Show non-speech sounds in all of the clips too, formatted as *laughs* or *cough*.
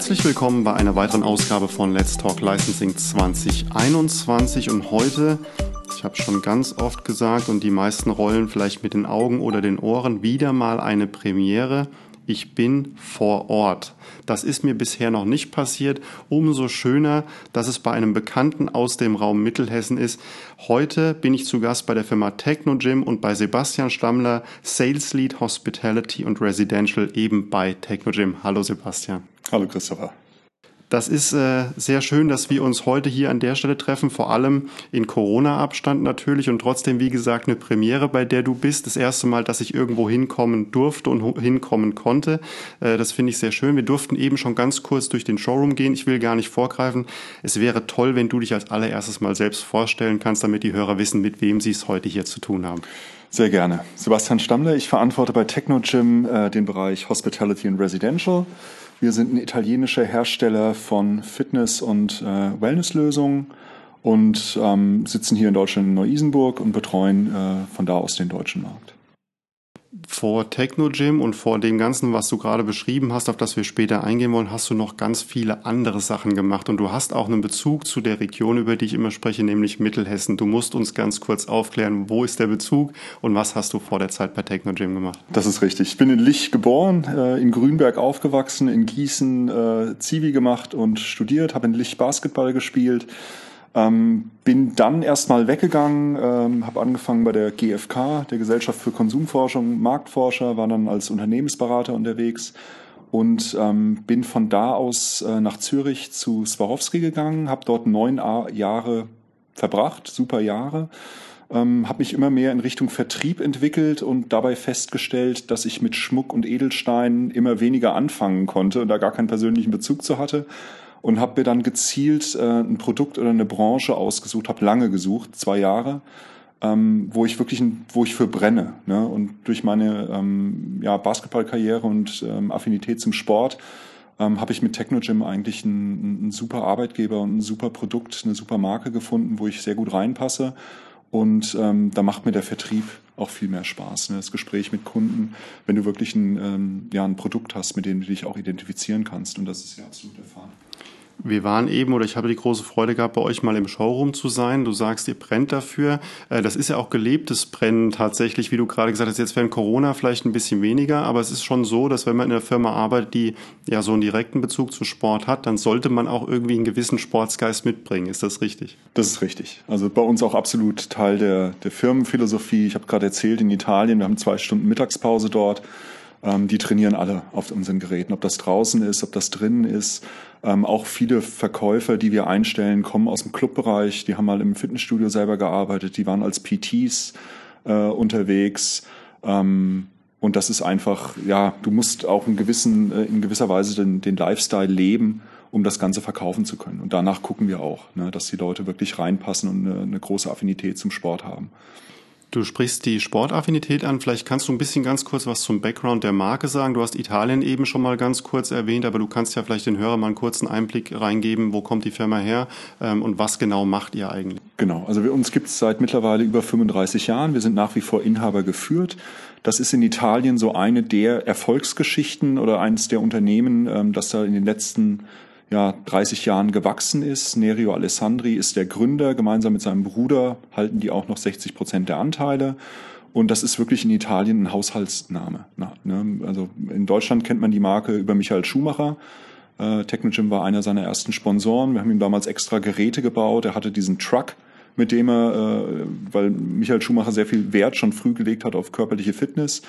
Herzlich willkommen bei einer weiteren Ausgabe von Let's Talk Licensing 2021 und heute, ich habe schon ganz oft gesagt und die meisten rollen vielleicht mit den Augen oder den Ohren, wieder mal eine Premiere ich bin vor Ort. Das ist mir bisher noch nicht passiert. Umso schöner, dass es bei einem Bekannten aus dem Raum Mittelhessen ist. Heute bin ich zu Gast bei der Firma Techno Gym und bei Sebastian Stammler, Sales Lead Hospitality und Residential eben bei Techno Gym. Hallo Sebastian. Hallo Christopher. Das ist äh, sehr schön, dass wir uns heute hier an der Stelle treffen, vor allem in Corona-Abstand natürlich und trotzdem, wie gesagt, eine Premiere, bei der du bist. Das erste Mal, dass ich irgendwo hinkommen durfte und hinkommen konnte. Äh, das finde ich sehr schön. Wir durften eben schon ganz kurz durch den Showroom gehen. Ich will gar nicht vorgreifen. Es wäre toll, wenn du dich als allererstes mal selbst vorstellen kannst, damit die Hörer wissen, mit wem sie es heute hier zu tun haben. Sehr gerne. Sebastian Stammler, ich verantworte bei Technogym äh, den Bereich Hospitality and Residential. Wir sind ein italienischer Hersteller von Fitness- und äh, Wellnesslösungen und ähm, sitzen hier in Deutschland in Neu-Isenburg und betreuen äh, von da aus den deutschen Markt vor Techno-Gym und vor dem Ganzen, was du gerade beschrieben hast, auf das wir später eingehen wollen, hast du noch ganz viele andere Sachen gemacht. Und du hast auch einen Bezug zu der Region, über die ich immer spreche, nämlich Mittelhessen. Du musst uns ganz kurz aufklären, wo ist der Bezug und was hast du vor der Zeit bei Techno-Gym gemacht? Das ist richtig. Ich bin in Lich geboren, äh, in Grünberg aufgewachsen, in Gießen äh, Zivi gemacht und studiert, habe in Lich Basketball gespielt ähm, bin dann erstmal weggegangen, ähm, habe angefangen bei der GfK, der Gesellschaft für Konsumforschung, Marktforscher, war dann als Unternehmensberater unterwegs und ähm, bin von da aus äh, nach Zürich zu Swarovski gegangen, habe dort neun A Jahre verbracht, super Jahre. Ähm, habe mich immer mehr in Richtung Vertrieb entwickelt und dabei festgestellt, dass ich mit Schmuck und Edelsteinen immer weniger anfangen konnte und da gar keinen persönlichen Bezug zu hatte und habe mir dann gezielt äh, ein Produkt oder eine Branche ausgesucht, habe lange gesucht, zwei Jahre, ähm, wo ich wirklich, wo ich für brenne. Ne? Und durch meine ähm, ja, Basketballkarriere und ähm, Affinität zum Sport ähm, habe ich mit Technogym eigentlich einen, einen super Arbeitgeber und ein super Produkt, eine super Marke gefunden, wo ich sehr gut reinpasse. Und ähm, da macht mir der Vertrieb auch viel mehr Spaß. Ne? Das Gespräch mit Kunden, wenn du wirklich ein, ähm, ja, ein Produkt hast, mit dem du dich auch identifizieren kannst. Und das ist ja absolut Fall. Wir waren eben oder ich habe die große Freude gehabt, bei euch mal im Showroom zu sein. Du sagst, ihr brennt dafür. Äh, das ist ja auch gelebtes Brennen tatsächlich, wie du gerade gesagt hast. Jetzt während Corona vielleicht ein bisschen weniger, aber es ist schon so, dass wenn man in einer Firma arbeitet, die ja so einen direkten Bezug zu Sport hat, dann sollte man auch irgendwie einen gewissen Sportsgeist mitbringen. Ist das richtig? Das ist richtig. Also bei uns auch absolut Teil der, der Firmenphilosophie. Ich habe gerade erzählt, in Italien, wir haben zwei Stunden Mittagspause dort. Ähm, die trainieren alle auf unseren Geräten, ob das draußen ist, ob das drinnen ist. Ähm, auch viele Verkäufer, die wir einstellen, kommen aus dem Clubbereich. Die haben mal im Fitnessstudio selber gearbeitet. Die waren als PTs äh, unterwegs. Ähm, und das ist einfach, ja, du musst auch in, gewissen, äh, in gewisser Weise den, den Lifestyle leben, um das Ganze verkaufen zu können. Und danach gucken wir auch, ne, dass die Leute wirklich reinpassen und eine, eine große Affinität zum Sport haben. Du sprichst die Sportaffinität an. Vielleicht kannst du ein bisschen ganz kurz was zum Background der Marke sagen. Du hast Italien eben schon mal ganz kurz erwähnt, aber du kannst ja vielleicht den Hörern mal einen kurzen Einblick reingeben, wo kommt die Firma her ähm, und was genau macht ihr eigentlich? Genau, also wir, uns gibt es seit mittlerweile über 35 Jahren. Wir sind nach wie vor Inhaber geführt. Das ist in Italien so eine der Erfolgsgeschichten oder eines der Unternehmen, ähm, das da in den letzten ja, 30 Jahren gewachsen ist. Nerio Alessandri ist der Gründer. Gemeinsam mit seinem Bruder halten die auch noch 60 Prozent der Anteile. Und das ist wirklich in Italien ein Haushaltsname. Ne? Also in Deutschland kennt man die Marke über Michael Schumacher. Äh, Technogym war einer seiner ersten Sponsoren. Wir haben ihm damals extra Geräte gebaut. Er hatte diesen Truck, mit dem er, äh, weil Michael Schumacher sehr viel Wert schon früh gelegt hat auf körperliche Fitness,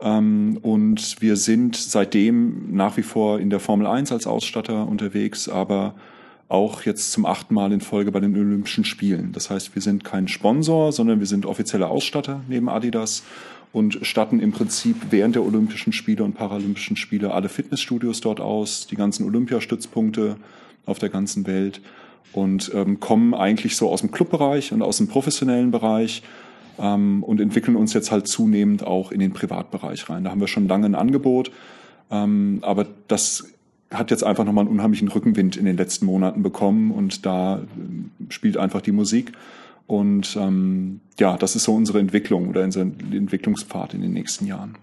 ähm, und wir sind seitdem nach wie vor in der Formel 1 als Ausstatter unterwegs, aber auch jetzt zum achten Mal in Folge bei den Olympischen Spielen. Das heißt, wir sind kein Sponsor, sondern wir sind offizielle Ausstatter neben Adidas und statten im Prinzip während der Olympischen Spiele und Paralympischen Spiele alle Fitnessstudios dort aus, die ganzen Olympiastützpunkte auf der ganzen Welt und ähm, kommen eigentlich so aus dem Clubbereich und aus dem professionellen Bereich ähm, und entwickeln uns jetzt halt zunehmend auch in den Privatbereich rein. Da haben wir schon lange ein Angebot, ähm, aber das hat jetzt einfach nochmal einen unheimlichen Rückenwind in den letzten Monaten bekommen und da äh, spielt einfach die Musik. Und ähm, ja, das ist so unsere Entwicklung oder unser Entwicklungspfad in den nächsten Jahren.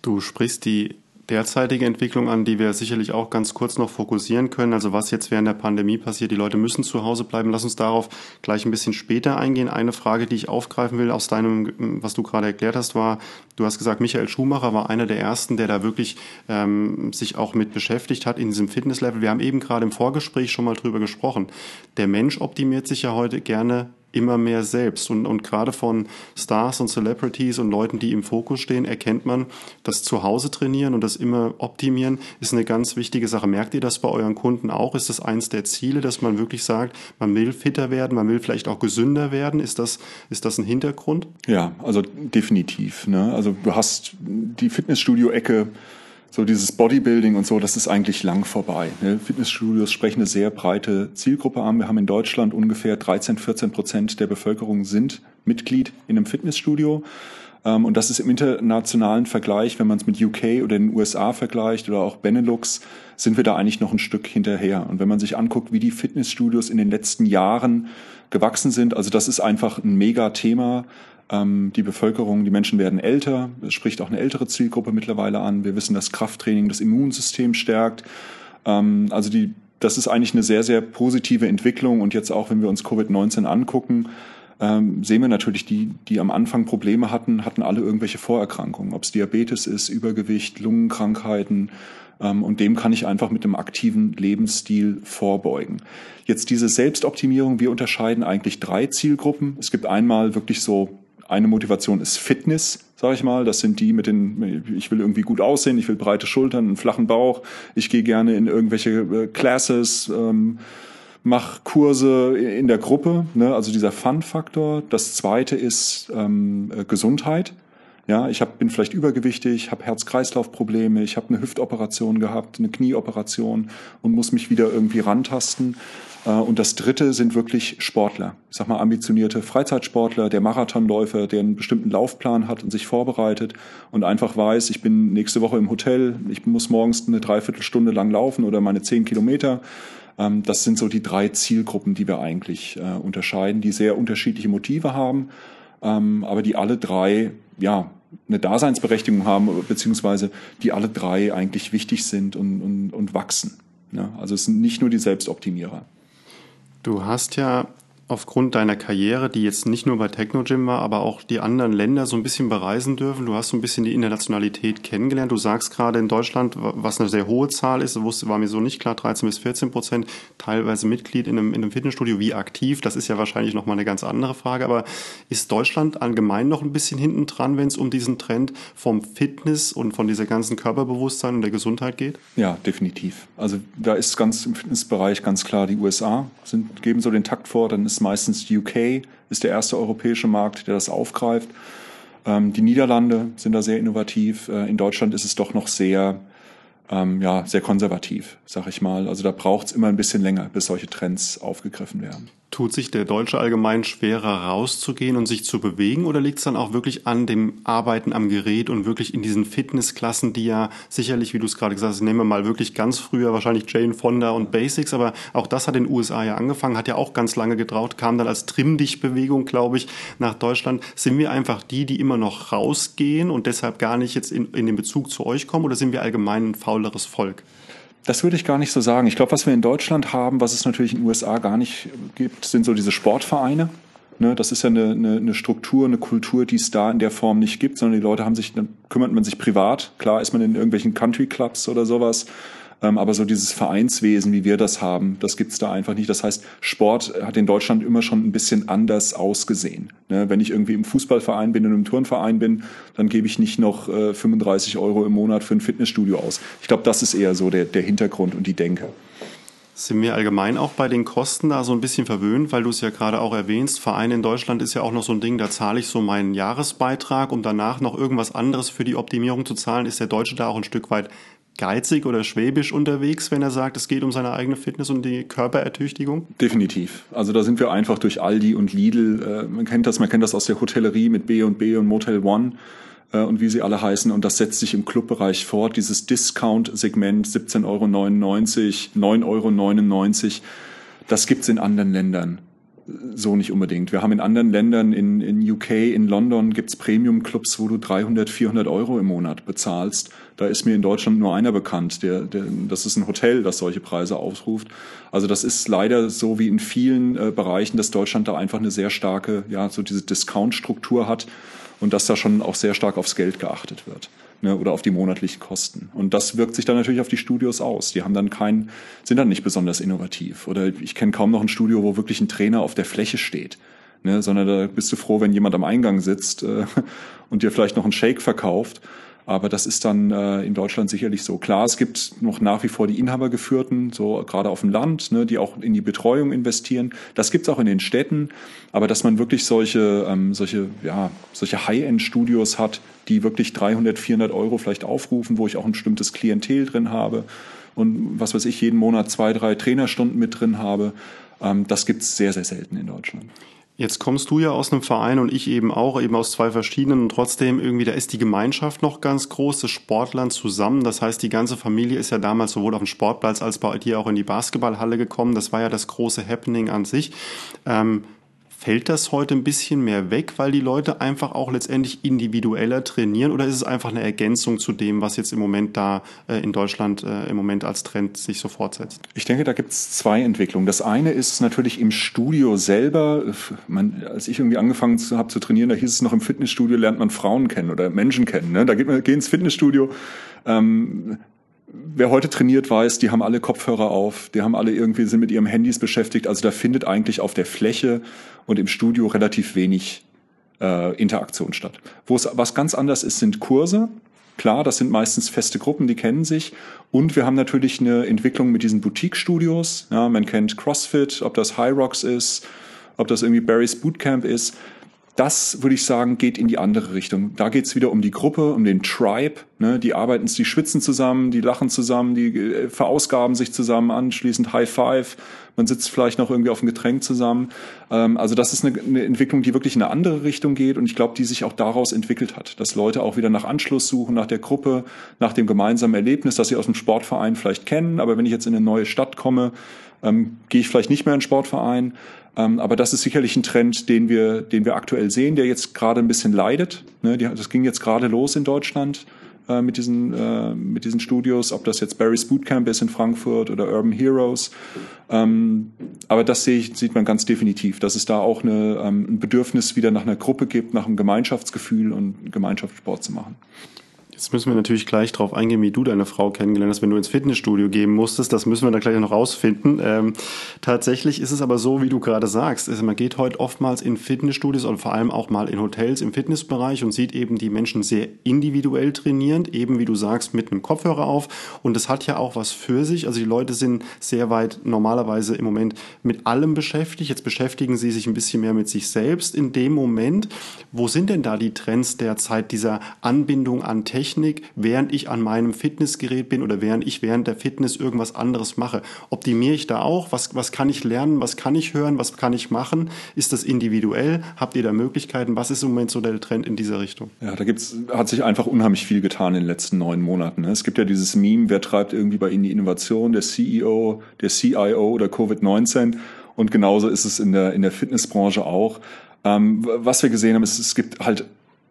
Du sprichst die derzeitige Entwicklung an, die wir sicherlich auch ganz kurz noch fokussieren können. Also was jetzt während der Pandemie passiert, die Leute müssen zu Hause bleiben. Lass uns darauf gleich ein bisschen später eingehen. Eine Frage, die ich aufgreifen will aus deinem, was du gerade erklärt hast, war, du hast gesagt, Michael Schumacher war einer der ersten, der da wirklich ähm, sich auch mit beschäftigt hat in diesem Fitnesslevel. Wir haben eben gerade im Vorgespräch schon mal drüber gesprochen. Der Mensch optimiert sich ja heute gerne immer mehr selbst. Und, und gerade von Stars und Celebrities und Leuten, die im Fokus stehen, erkennt man, das Zuhause trainieren und das immer optimieren ist eine ganz wichtige Sache. Merkt ihr das bei euren Kunden auch? Ist das eins der Ziele, dass man wirklich sagt, man will fitter werden, man will vielleicht auch gesünder werden? Ist das, ist das ein Hintergrund? Ja, also definitiv. Ne? Also du hast die Fitnessstudio-Ecke so dieses Bodybuilding und so, das ist eigentlich lang vorbei. Ne? Fitnessstudios sprechen eine sehr breite Zielgruppe an. Wir haben in Deutschland ungefähr 13, 14 Prozent der Bevölkerung sind Mitglied in einem Fitnessstudio. Ähm, und das ist im internationalen Vergleich, wenn man es mit UK oder den USA vergleicht oder auch Benelux, sind wir da eigentlich noch ein Stück hinterher. Und wenn man sich anguckt, wie die Fitnessstudios in den letzten Jahren gewachsen sind, also das ist einfach ein Mega-Thema. Ähm, die Bevölkerung, die Menschen werden älter. Es spricht auch eine ältere Zielgruppe mittlerweile an. Wir wissen, dass Krafttraining das Immunsystem stärkt. Ähm, also die, das ist eigentlich eine sehr, sehr positive Entwicklung. Und jetzt auch, wenn wir uns Covid-19 angucken, ähm, sehen wir natürlich, die, die am Anfang Probleme hatten, hatten alle irgendwelche Vorerkrankungen. Ob es Diabetes ist, Übergewicht, Lungenkrankheiten. und dem kann ich einfach mit einem aktiven Lebensstil vorbeugen. Jetzt diese Selbstoptimierung, wir unterscheiden eigentlich drei Zielgruppen. Es gibt einmal wirklich so eine Motivation ist Fitness, sage ich mal. Das sind die mit den, ich will irgendwie gut aussehen, ich will breite Schultern, einen flachen Bauch. Ich gehe gerne in irgendwelche äh, Classes, ähm, mach Kurse in der Gruppe. Ne? Also dieser Fun-Faktor. Das zweite ist ähm, äh, Gesundheit. Ja, ich hab, bin vielleicht übergewichtig, habe Herz-Kreislauf-Probleme, ich habe eine Hüftoperation gehabt, eine Knieoperation und muss mich wieder irgendwie rantasten. Äh, und das dritte sind wirklich Sportler. Ich sag mal ambitionierte Freizeitsportler, der Marathonläufer, der einen bestimmten Laufplan hat und sich vorbereitet und einfach weiß, ich bin nächste Woche im Hotel, ich muss morgens eine Dreiviertelstunde lang laufen oder meine zehn Kilometer. Ähm, das sind so die drei Zielgruppen, die wir eigentlich äh, unterscheiden, die sehr unterschiedliche Motive haben, ähm, aber die alle drei, ja, eine Daseinsberechtigung haben, beziehungsweise die alle drei eigentlich wichtig sind und, und, und wachsen. Ja, also es sind nicht nur die Selbstoptimierer. Du hast ja aufgrund deiner Karriere, die jetzt nicht nur bei Technogym war, aber auch die anderen Länder so ein bisschen bereisen dürfen. Du hast so ein bisschen die Internationalität kennengelernt. Du sagst gerade in Deutschland, was eine sehr hohe Zahl ist, war mir so nicht klar, 13 bis 14 Prozent, teilweise Mitglied in einem, in einem Fitnessstudio. Wie aktiv? Das ist ja wahrscheinlich nochmal eine ganz andere Frage. Aber ist Deutschland allgemein noch ein bisschen hinten dran, wenn es um diesen Trend vom Fitness und von dieser ganzen Körperbewusstsein und der Gesundheit geht? Ja, definitiv. Also da ist ganz im Fitnessbereich ganz klar, die USA sind, geben so den Takt vor, dann ist ist meistens UK, ist der erste europäische Markt, der das aufgreift. Ähm, die Niederlande sind da sehr innovativ. Äh, in Deutschland ist es doch noch sehr, ähm, ja, sehr konservativ, sag ich mal. Also da braucht es immer ein bisschen länger, bis solche Trends aufgegriffen werden. Tut sich der Deutsche allgemein schwerer rauszugehen und sich zu bewegen oder liegt es dann auch wirklich an dem Arbeiten am Gerät und wirklich in diesen Fitnessklassen, die ja sicherlich, wie du es gerade gesagt hast, nehmen wir mal wirklich ganz früher wahrscheinlich Jane Fonda und Basics, aber auch das hat in den USA ja angefangen, hat ja auch ganz lange getraut, kam dann als Trimm-Dich-Bewegung, glaube ich, nach Deutschland. Sind wir einfach die, die immer noch rausgehen und deshalb gar nicht jetzt in, in den Bezug zu euch kommen oder sind wir allgemein ein fauleres Volk? Das würde ich gar nicht so sagen. Ich glaube, was wir in Deutschland haben, was es natürlich in den USA gar nicht gibt, sind so diese Sportvereine. Ne, das ist ja eine, eine, eine Struktur, eine Kultur, die es da in der Form nicht gibt, sondern die Leute haben sich, dann kümmert man sich privat. Klar ist man in irgendwelchen Country Clubs oder sowas aber so dieses Vereinswesen, wie wir das haben, das gibt's da einfach nicht. Das heißt, Sport hat in Deutschland immer schon ein bisschen anders ausgesehen. Ne? Wenn ich irgendwie im Fußballverein bin und im Turnverein bin, dann gebe ich nicht noch 35 äh, Euro im Monat für ein Fitnessstudio aus. Ich glaube, das ist eher so der, der Hintergrund und die Denke. Sind wir allgemein auch bei den Kosten da so ein bisschen verwöhnt, weil du es ja gerade auch erwähnst. Verein in Deutschland ist ja auch noch so ein Ding, da zahle ich so meinen Jahresbeitrag, um danach noch irgendwas anderes für die Optimierung zu zahlen. Ist der Deutsche da auch ein Stück weit geizig oder schwäbisch unterwegs, wenn er sagt, es geht um seine eigene Fitness und die Körperertüchtigung? Definitiv. Also da sind wir einfach durch Aldi und Lidl. Äh, man kennt das, man kennt das aus der Hotellerie mit B und B und Motel One äh, und wie sie alle heißen. Und das setzt sich im Clubbereich fort. Dieses Discount-Segment 17,99 Euro, 9,99 Euro, das gibt's in anderen Ländern so nicht unbedingt. Wir haben in anderen Ländern, in, in UK, in London gibt's Premium-Clubs, wo du 300, 400 Euro im Monat bezahlst. Da ist mir in Deutschland nur einer bekannt. Der, der, das ist ein Hotel, das solche Preise aufruft. Also das ist leider so wie in vielen äh, Bereichen, dass Deutschland da einfach eine sehr starke, ja, so diese Discount-Struktur hat und dass da schon auch sehr stark aufs Geld geachtet wird ne, oder auf die monatlichen Kosten. Und das wirkt sich dann natürlich auf die Studios aus. Die haben dann kein, sind dann nicht besonders innovativ. Oder ich kenne kaum noch ein Studio, wo wirklich ein Trainer auf der Fläche steht. Ne, sondern da bist du froh, wenn jemand am Eingang sitzt äh, *laughs* und dir vielleicht noch einen Shake verkauft. Aber das ist dann äh, in Deutschland sicherlich so. Klar, es gibt noch nach wie vor die Inhabergeführten, so gerade auf dem Land, ne, die auch in die Betreuung investieren. Das gibt's auch in den Städten. Aber dass man wirklich solche, ähm, solche, ja, solche High-End-Studios hat, die wirklich 300, 400 Euro vielleicht aufrufen, wo ich auch ein bestimmtes Klientel drin habe und was weiß ich, jeden Monat zwei, drei Trainerstunden mit drin habe, ähm, das gibt's sehr, sehr selten in Deutschland. Jetzt kommst du ja aus einem Verein und ich eben auch, eben aus zwei verschiedenen und trotzdem irgendwie, da ist die Gemeinschaft noch ganz groß, das Sportland zusammen. Das heißt, die ganze Familie ist ja damals sowohl auf dem Sportplatz als bei dir auch in die Basketballhalle gekommen. Das war ja das große Happening an sich. Ähm, Fällt das heute ein bisschen mehr weg, weil die Leute einfach auch letztendlich individueller trainieren oder ist es einfach eine Ergänzung zu dem, was jetzt im Moment da äh, in Deutschland äh, im Moment als Trend sich so fortsetzt? Ich denke, da gibt es zwei Entwicklungen. Das eine ist natürlich im Studio selber. Man, als ich irgendwie angefangen habe zu trainieren, da hieß es noch im Fitnessstudio lernt man Frauen kennen oder Menschen kennen. Ne? Da geht man geht ins Fitnessstudio. Ähm, wer heute trainiert weiß, die haben alle Kopfhörer auf, die haben alle irgendwie sind mit ihrem Handys beschäftigt. Also da findet eigentlich auf der Fläche und im Studio relativ wenig äh, Interaktion statt. Wo es was ganz anders ist, sind Kurse. Klar, das sind meistens feste Gruppen, die kennen sich. Und wir haben natürlich eine Entwicklung mit diesen Boutique-Studios. Ja, man kennt CrossFit, ob das High Rocks ist, ob das irgendwie Barry's Bootcamp ist das würde ich sagen, geht in die andere Richtung. Da geht es wieder um die Gruppe, um den Tribe. Ne? Die arbeiten, die schwitzen zusammen, die lachen zusammen, die äh, verausgaben sich zusammen, anschließend High Five. Man sitzt vielleicht noch irgendwie auf dem Getränk zusammen. Ähm, also das ist eine, eine, Entwicklung, die wirklich in eine andere Richtung geht und ich glaube, die sich auch daraus entwickelt hat, dass Leute auch wieder nach Anschluss suchen, nach der Gruppe, nach dem gemeinsamen Erlebnis, das sie aus dem Sportverein vielleicht kennen. Aber wenn ich jetzt in eine neue Stadt komme, ähm, gehe ich vielleicht nicht mehr in den Sportverein. Ähm, aber das ist sicherlich ein Trend, den wir, den wir aktuell sehen, der jetzt gerade ein bisschen leidet. Ne, das ging jetzt gerade los in Deutschland äh, mit, diesen, äh, mit diesen Studios, ob das jetzt Barry's Bootcamp ist in Frankfurt oder Urban Heroes. Ähm, aber das sehe ich, sieht man ganz definitiv, dass es da auch eine, ähm, ein Bedürfnis wieder nach einer Gruppe gibt, nach einem Gemeinschaftsgefühl und Gemeinschaftssport zu machen. Jetzt müssen wir natürlich gleich darauf eingehen, wie du deine Frau kennengelernt hast, wenn du ins Fitnessstudio gehen musstest. Das müssen wir da gleich noch rausfinden. Ähm, tatsächlich ist es aber so, wie du gerade sagst. Also man geht heute oftmals in Fitnessstudios oder vor allem auch mal in Hotels im Fitnessbereich und sieht eben die Menschen sehr individuell trainierend, eben wie du sagst, mit einem Kopfhörer auf. Und das hat ja auch was für sich. Also die Leute sind sehr weit normalerweise im Moment mit allem beschäftigt. Jetzt beschäftigen sie sich ein bisschen mehr mit sich selbst in dem Moment. Wo sind denn da die Trends derzeit dieser Anbindung an Technik? Technik, während ich an meinem Fitnessgerät bin oder während ich während der Fitness irgendwas anderes mache. Optimiere ich da auch? Was, was kann ich lernen? Was kann ich hören? Was kann ich machen? Ist das individuell? Habt ihr da Möglichkeiten? Was ist im Moment so der Trend in dieser Richtung? Ja, da gibt's, hat sich einfach unheimlich viel getan in den letzten neun Monaten. Ne? Es gibt ja dieses Meme, wer treibt irgendwie bei Ihnen die Innovation? Der CEO, der CIO oder Covid-19? Und genauso ist es in der, in der Fitnessbranche auch. Ähm, was wir gesehen haben, ist, es gibt halt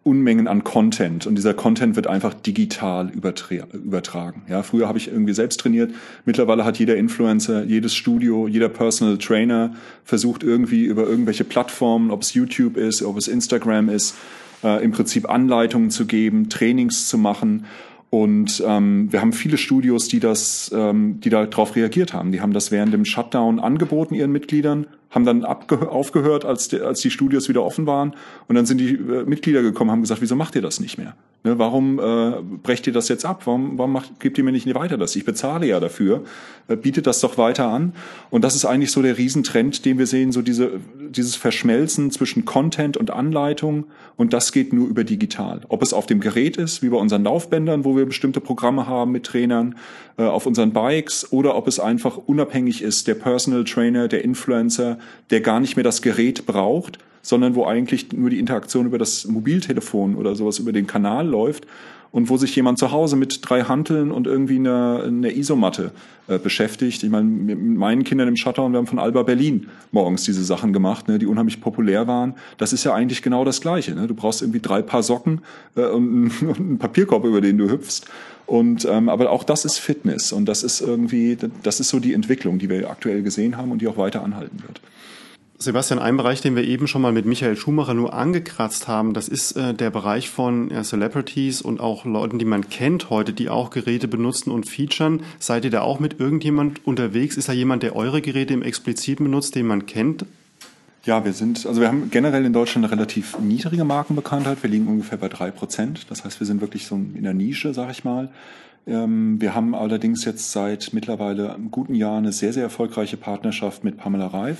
Unmengen an Content und dieser Content wird einfach digital übertragen. Ja, früher habe ich irgendwie selbst trainiert. Mittlerweile hat jeder Influencer, jedes Studio, jeder Personal Trainer versucht irgendwie über irgendwelche Plattformen, ob es YouTube ist, ob es Instagram ist, äh, im Prinzip Anleitungen zu geben, Trainings zu machen. Und ähm, wir haben viele Studios, die das, ähm, die darauf reagiert haben. Die haben das während dem Shutdown angeboten ihren Mitgliedern haben dann aufgehört, als die, als die Studios wieder offen waren. Und dann sind die äh, Mitglieder gekommen, haben gesagt, wieso macht ihr das nicht mehr? Ne, warum äh, brecht ihr das jetzt ab? Warum, warum macht, gebt ihr mir nicht weiter das? Ich bezahle ja dafür. Äh, bietet das doch weiter an. Und das ist eigentlich so der Riesentrend, den wir sehen, so diese, dieses Verschmelzen zwischen Content und Anleitung. Und das geht nur über digital. Ob es auf dem Gerät ist, wie bei unseren Laufbändern, wo wir bestimmte Programme haben mit Trainern, äh, auf unseren Bikes, oder ob es einfach unabhängig ist, der Personal Trainer, der Influencer, der gar nicht mehr das Gerät braucht, sondern wo eigentlich nur die Interaktion über das Mobiltelefon oder sowas über den Kanal läuft und wo sich jemand zu Hause mit drei Hanteln und irgendwie einer, einer Isomatte äh, beschäftigt. Ich meine, mit meinen Kindern im Shutdown, wir haben von Alba Berlin morgens diese Sachen gemacht, ne, die unheimlich populär waren. Das ist ja eigentlich genau das Gleiche. Ne? Du brauchst irgendwie drei Paar Socken äh, und, *laughs* und einen Papierkorb, über den du hüpfst. Und ähm, aber auch das ist Fitness und das ist irgendwie, das ist so die Entwicklung, die wir aktuell gesehen haben und die auch weiter anhalten wird. Sebastian, ein Bereich, den wir eben schon mal mit Michael Schumacher nur angekratzt haben, das ist äh, der Bereich von ja, Celebrities und auch Leuten, die man kennt heute, die auch Geräte benutzen und featuren. Seid ihr da auch mit irgendjemand unterwegs? Ist da jemand, der eure Geräte im Explizit benutzt, den man kennt? Ja, wir sind, also wir haben generell in Deutschland eine relativ niedrige Markenbekanntheit. Wir liegen ungefähr bei drei Prozent. Das heißt, wir sind wirklich so in der Nische, sag ich mal. Ähm, wir haben allerdings jetzt seit mittlerweile einem guten Jahr eine sehr, sehr erfolgreiche Partnerschaft mit Pamela Reif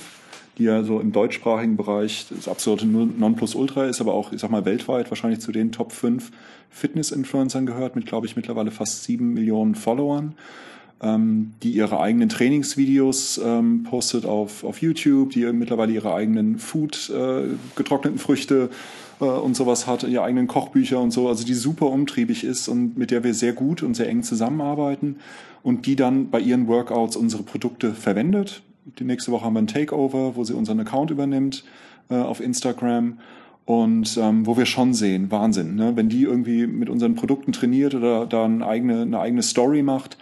ja so im deutschsprachigen Bereich das absolute Nonplusultra ist, aber auch, ich sag mal, weltweit wahrscheinlich zu den Top 5 Fitness-Influencern gehört, mit, glaube ich, mittlerweile fast sieben Millionen Followern, ähm, die ihre eigenen Trainingsvideos ähm, postet auf, auf YouTube, die mittlerweile ihre eigenen Food, äh, getrockneten Früchte äh, und sowas hat, ihre eigenen Kochbücher und so, also die super umtriebig ist und mit der wir sehr gut und sehr eng zusammenarbeiten und die dann bei ihren Workouts unsere Produkte verwendet die nächste Woche haben wir ein Takeover, wo sie unseren Account übernimmt äh, auf Instagram. Und ähm, wo wir schon sehen, Wahnsinn, ne? wenn die irgendwie mit unseren Produkten trainiert oder da eine eigene, eine eigene Story macht,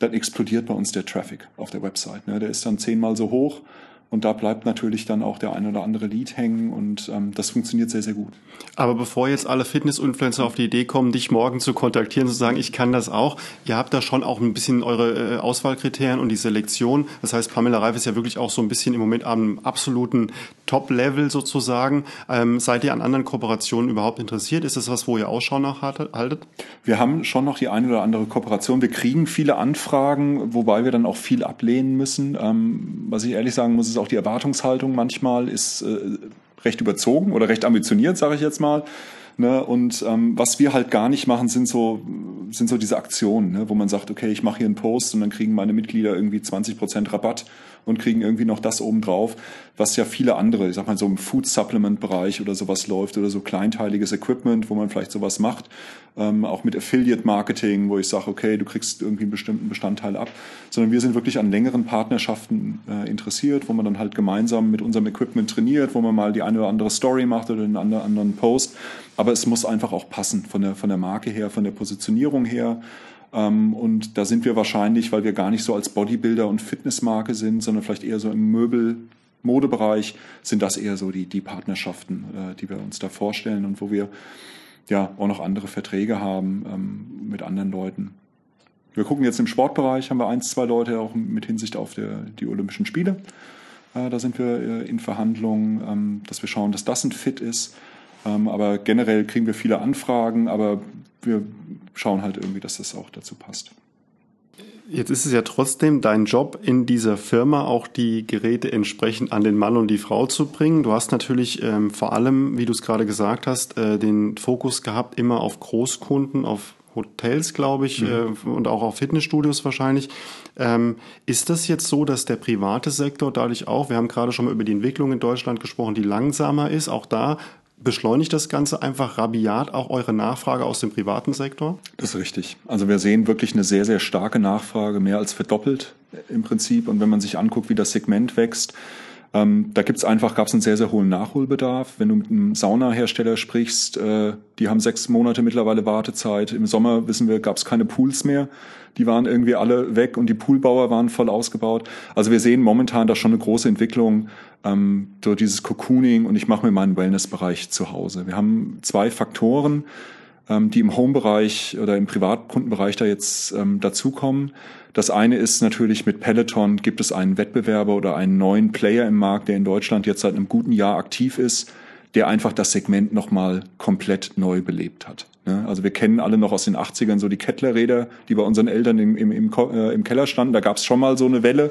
dann explodiert bei uns der Traffic auf der Website. Ne? Der ist dann zehnmal so hoch und da bleibt natürlich dann auch der ein oder andere Lied hängen und ähm, das funktioniert sehr, sehr gut. Aber bevor jetzt alle Fitness-Influencer auf die Idee kommen, dich morgen zu kontaktieren und zu sagen, ich kann das auch, ihr habt da schon auch ein bisschen eure äh, Auswahlkriterien und die Selektion. Das heißt, Pamela Reif ist ja wirklich auch so ein bisschen im Moment am absoluten Top-Level sozusagen. Ähm, seid ihr an anderen Kooperationen überhaupt interessiert? Ist das was, wo ihr Ausschau nach haltet? Wir haben schon noch die eine oder andere Kooperation. Wir kriegen viele Anfragen, wobei wir dann auch viel ablehnen müssen. Ähm, was ich ehrlich sagen muss, ist auch die Erwartungshaltung manchmal ist äh, recht überzogen oder recht ambitioniert, sage ich jetzt mal. Ne? Und ähm, was wir halt gar nicht machen, sind so, sind so diese Aktionen, ne? wo man sagt, okay, ich mache hier einen Post und dann kriegen meine Mitglieder irgendwie 20 Prozent Rabatt und kriegen irgendwie noch das obendrauf, was ja viele andere, ich sag mal so im Food Supplement Bereich oder sowas läuft oder so kleinteiliges Equipment, wo man vielleicht sowas macht, ähm, auch mit Affiliate Marketing, wo ich sage, okay, du kriegst irgendwie einen bestimmten Bestandteil ab, sondern wir sind wirklich an längeren Partnerschaften äh, interessiert, wo man dann halt gemeinsam mit unserem Equipment trainiert, wo man mal die eine oder andere Story macht oder einen anderen Post, aber es muss einfach auch passen von der, von der Marke her, von der Positionierung her. Ähm, und da sind wir wahrscheinlich, weil wir gar nicht so als Bodybuilder und Fitnessmarke sind, sondern vielleicht eher so im Möbel, Modebereich, sind das eher so die, die Partnerschaften, äh, die wir uns da vorstellen und wo wir ja auch noch andere Verträge haben ähm, mit anderen Leuten. Wir gucken jetzt im Sportbereich, haben wir eins, zwei Leute auch mit Hinsicht auf der, die Olympischen Spiele. Äh, da sind wir äh, in Verhandlungen, ähm, dass wir schauen, dass das ein Fit ist. Ähm, aber generell kriegen wir viele Anfragen, aber wir schauen halt irgendwie, dass das auch dazu passt. Jetzt ist es ja trotzdem dein Job in dieser Firma, auch die Geräte entsprechend an den Mann und die Frau zu bringen. Du hast natürlich ähm, vor allem, wie du es gerade gesagt hast, äh, den Fokus gehabt immer auf Großkunden, auf Hotels, glaube ich, mhm. äh, und auch auf Fitnessstudios wahrscheinlich. Ähm, ist das jetzt so, dass der private Sektor dadurch auch, wir haben gerade schon mal über die Entwicklung in Deutschland gesprochen, die langsamer ist, auch da beschleunigt das Ganze einfach rabiat auch eure Nachfrage aus dem privaten Sektor? Das ist richtig. Also wir sehen wirklich eine sehr, sehr starke Nachfrage, mehr als verdoppelt im Prinzip. Und wenn man sich anguckt, wie das Segment wächst, ähm, da gibt's einfach, gab's einen sehr, sehr hohen Nachholbedarf. Wenn du mit einem Saunahersteller sprichst, äh, die haben sechs Monate mittlerweile Wartezeit. Im Sommer, wissen wir, gab's keine Pools mehr. Die waren irgendwie alle weg und die Poolbauer waren voll ausgebaut. Also wir sehen momentan da schon eine große Entwicklung ähm, durch dieses Cocooning und ich mache mir meinen Wellnessbereich zu Hause. Wir haben zwei Faktoren, ähm, die im Home-Bereich oder im Privatkundenbereich da jetzt ähm, dazukommen. Das eine ist natürlich mit Peloton gibt es einen Wettbewerber oder einen neuen Player im Markt, der in Deutschland jetzt seit einem guten Jahr aktiv ist, der einfach das Segment nochmal komplett neu belebt hat. Ne? Also wir kennen alle noch aus den 80ern so die Kettlerräder, die bei unseren Eltern im, im, im, äh, im Keller standen. Da gab es schon mal so eine Welle.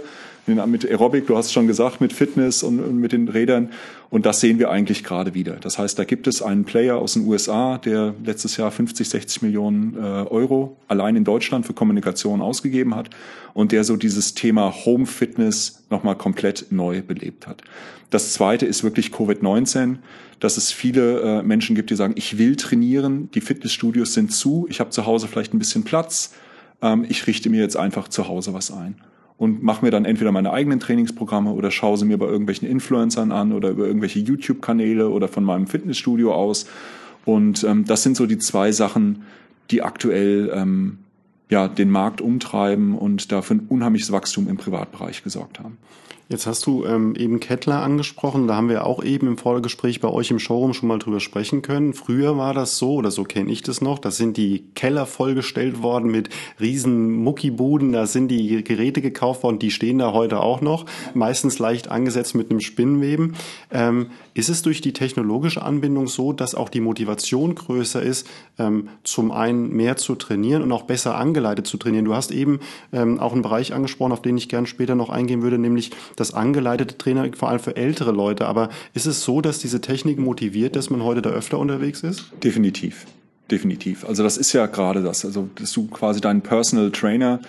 Mit Aerobic, du hast schon gesagt, mit Fitness und, und mit den Rädern. Und das sehen wir eigentlich gerade wieder. Das heißt, da gibt es einen Player aus den USA, der letztes Jahr 50, 60 Millionen äh, Euro allein in Deutschland für Kommunikation ausgegeben hat und der so dieses Thema Home Fitness nochmal komplett neu belebt hat. Das zweite ist wirklich Covid-19, dass es viele äh, Menschen gibt, die sagen, ich will trainieren, die Fitnessstudios sind zu, ich habe zu Hause vielleicht ein bisschen Platz, ähm, ich richte mir jetzt einfach zu Hause was ein und mache mir dann entweder meine eigenen Trainingsprogramme oder schaue sie mir bei irgendwelchen Influencern an oder über irgendwelche YouTube-Kanäle oder von meinem Fitnessstudio aus. Und ähm, das sind so die zwei Sachen, die aktuell ähm, ja, den Markt umtreiben und dafür ein unheimliches Wachstum im Privatbereich gesorgt haben. Jetzt hast du ähm, eben Kettler angesprochen. Da haben wir auch eben im Vorgespräch bei euch im Showroom schon mal drüber sprechen können. Früher war das so, oder so kenne ich das noch, da sind die Keller vollgestellt worden mit riesen Muckibuden. Da sind die Geräte gekauft worden, die stehen da heute auch noch. Meistens leicht angesetzt mit einem Spinnweben. Ähm, ist es durch die technologische Anbindung so, dass auch die Motivation größer ist, ähm, zum einen mehr zu trainieren und auch besser angeleitet zu trainieren? Du hast eben ähm, auch einen Bereich angesprochen, auf den ich gern später noch eingehen würde, nämlich das angeleitete Training vor allem für ältere Leute. Aber ist es so, dass diese Technik motiviert, dass man heute da öfter unterwegs ist? Definitiv. Definitiv. Also das ist ja gerade das. Also, dass du quasi deinen Personal Trainer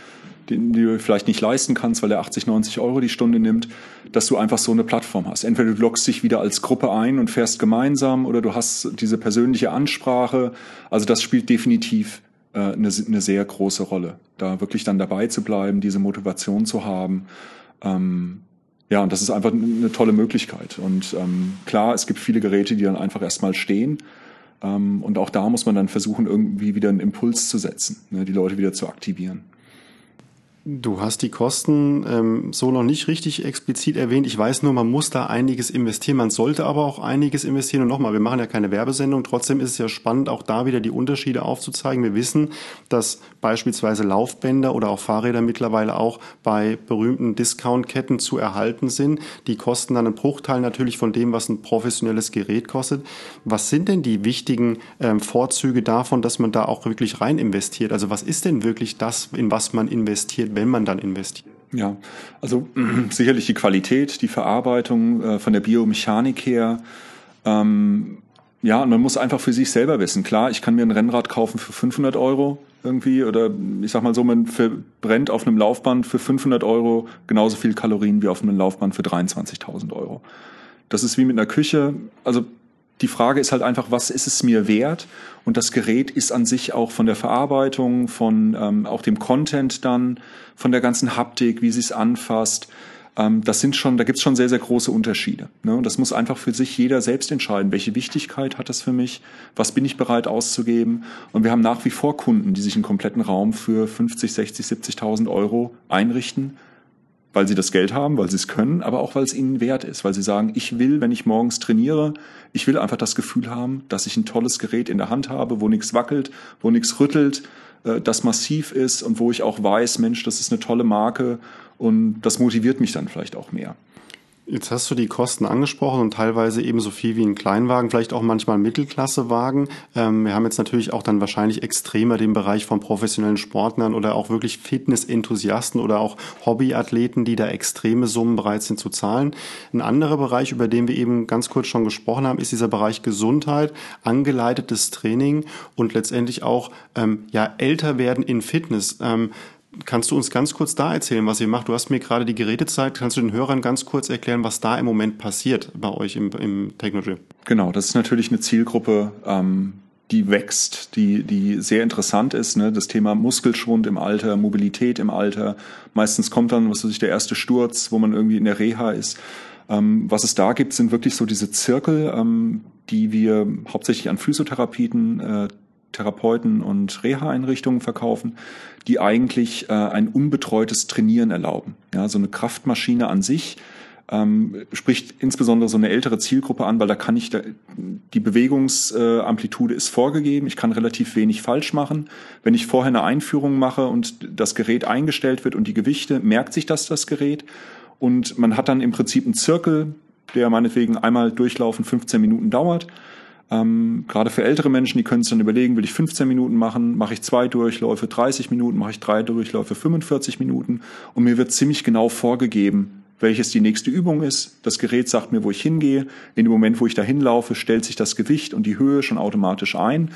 den du vielleicht nicht leisten kannst, weil er 80, 90 Euro die Stunde nimmt, dass du einfach so eine Plattform hast. Entweder du loggst dich wieder als Gruppe ein und fährst gemeinsam oder du hast diese persönliche Ansprache. Also das spielt definitiv äh, eine, eine sehr große Rolle, da wirklich dann dabei zu bleiben, diese Motivation zu haben. Ähm, ja, und das ist einfach eine tolle Möglichkeit. Und ähm, klar, es gibt viele Geräte, die dann einfach erstmal stehen. Ähm, und auch da muss man dann versuchen, irgendwie wieder einen Impuls zu setzen, ne, die Leute wieder zu aktivieren. Du hast die Kosten ähm, so noch nicht richtig explizit erwähnt. Ich weiß nur, man muss da einiges investieren. Man sollte aber auch einiges investieren. Und nochmal, wir machen ja keine Werbesendung. Trotzdem ist es ja spannend, auch da wieder die Unterschiede aufzuzeigen. Wir wissen, dass beispielsweise Laufbänder oder auch Fahrräder mittlerweile auch bei berühmten Discount-Ketten zu erhalten sind. Die kosten dann einen Bruchteil natürlich von dem, was ein professionelles Gerät kostet. Was sind denn die wichtigen ähm, Vorzüge davon, dass man da auch wirklich rein investiert? Also was ist denn wirklich das, in was man investiert? Wenn man dann investiert? Ja, also *clears throat* sicherlich die Qualität, die Verarbeitung äh, von der Biomechanik her. Ähm, ja, und man muss einfach für sich selber wissen. Klar, ich kann mir ein Rennrad kaufen für 500 Euro irgendwie oder ich sag mal so, man verbrennt auf einem Laufband für 500 Euro genauso viel Kalorien wie auf einem Laufband für 23.000 Euro. Das ist wie mit einer Küche. Also die Frage ist halt einfach, was ist es mir wert? Und das Gerät ist an sich auch von der Verarbeitung, von ähm, auch dem Content dann, von der ganzen Haptik, wie sie es anfasst. Ähm, das sind schon, da gibt's schon sehr, sehr große Unterschiede. Ne? Das muss einfach für sich jeder selbst entscheiden. Welche Wichtigkeit hat das für mich? Was bin ich bereit auszugeben? Und wir haben nach wie vor Kunden, die sich einen kompletten Raum für 50, 60, 70.000 Euro einrichten weil sie das Geld haben, weil sie es können, aber auch weil es ihnen wert ist, weil sie sagen, ich will, wenn ich morgens trainiere, ich will einfach das Gefühl haben, dass ich ein tolles Gerät in der Hand habe, wo nichts wackelt, wo nichts rüttelt, äh, das massiv ist und wo ich auch weiß, Mensch, das ist eine tolle Marke und das motiviert mich dann vielleicht auch mehr. Jetzt hast du die Kosten angesprochen und teilweise ebenso viel wie ein Kleinwagen, vielleicht auch manchmal Mittelklassewagen. Ähm, wir haben jetzt natürlich auch dann wahrscheinlich extremer den Bereich von professionellen Sportlern oder auch wirklich Fitness-Enthusiasten oder auch Hobbyathleten, die da extreme Summen bereit sind zu zahlen. Ein anderer Bereich, über den wir eben ganz kurz schon gesprochen haben, ist dieser Bereich Gesundheit, angeleitetes Training und letztendlich auch ähm, ja älter werden in Fitness. Ähm, Kannst du uns ganz kurz da erzählen, was ihr macht? Du hast mir gerade die Geräte gezeigt. Kannst du den Hörern ganz kurz erklären, was da im Moment passiert bei euch im, im Technology? Genau, das ist natürlich eine Zielgruppe, ähm, die wächst, die, die sehr interessant ist. Ne? Das Thema Muskelschwund im Alter, Mobilität im Alter. Meistens kommt dann, was weiß ich, der erste Sturz, wo man irgendwie in der Reha ist. Ähm, was es da gibt, sind wirklich so diese Zirkel, ähm, die wir hauptsächlich an Physiotherapeuten äh, Therapeuten und Reha-Einrichtungen verkaufen, die eigentlich äh, ein unbetreutes Trainieren erlauben. Ja, so eine Kraftmaschine an sich ähm, spricht insbesondere so eine ältere Zielgruppe an, weil da kann ich, da, die Bewegungsamplitude ist vorgegeben, ich kann relativ wenig falsch machen. Wenn ich vorher eine Einführung mache und das Gerät eingestellt wird und die Gewichte, merkt sich das das Gerät und man hat dann im Prinzip einen Zirkel, der meinetwegen einmal durchlaufen 15 Minuten dauert Ähm, gerade für ältere Menschen, die können es dann überlegen, will ich 15 Minuten machen, mache ich zwei Durchläufe, 30 Minuten, mache ich drei Durchläufe, 45 Minuten. Und mir wird ziemlich genau vorgegeben, welches die nächste Übung ist. Das Gerät sagt mir, wo ich hingehe. In dem Moment, wo ich da hinlaufe, stellt sich das Gewicht und die Höhe schon automatisch ein.